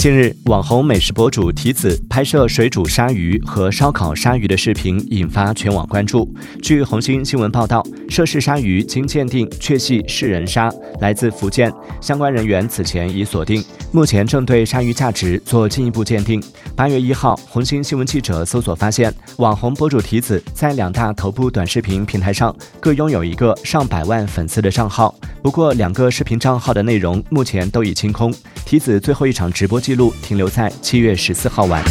近日，网红美食博主提子拍摄水煮鲨鱼和烧烤鲨鱼的视频引发全网关注。据红星新闻报道，涉事鲨鱼经鉴定确系是人鲨，来自福建。相关人员此前已锁定，目前正对鲨鱼价值做进一步鉴定。八月一号，红星新闻记者搜索发现，网红博主提子在两大头部短视频平台上各拥有一个上百万粉丝的账号。不过，两个视频账号的内容目前都已清空。提子最后一场直播记录停留在七月十四号晚。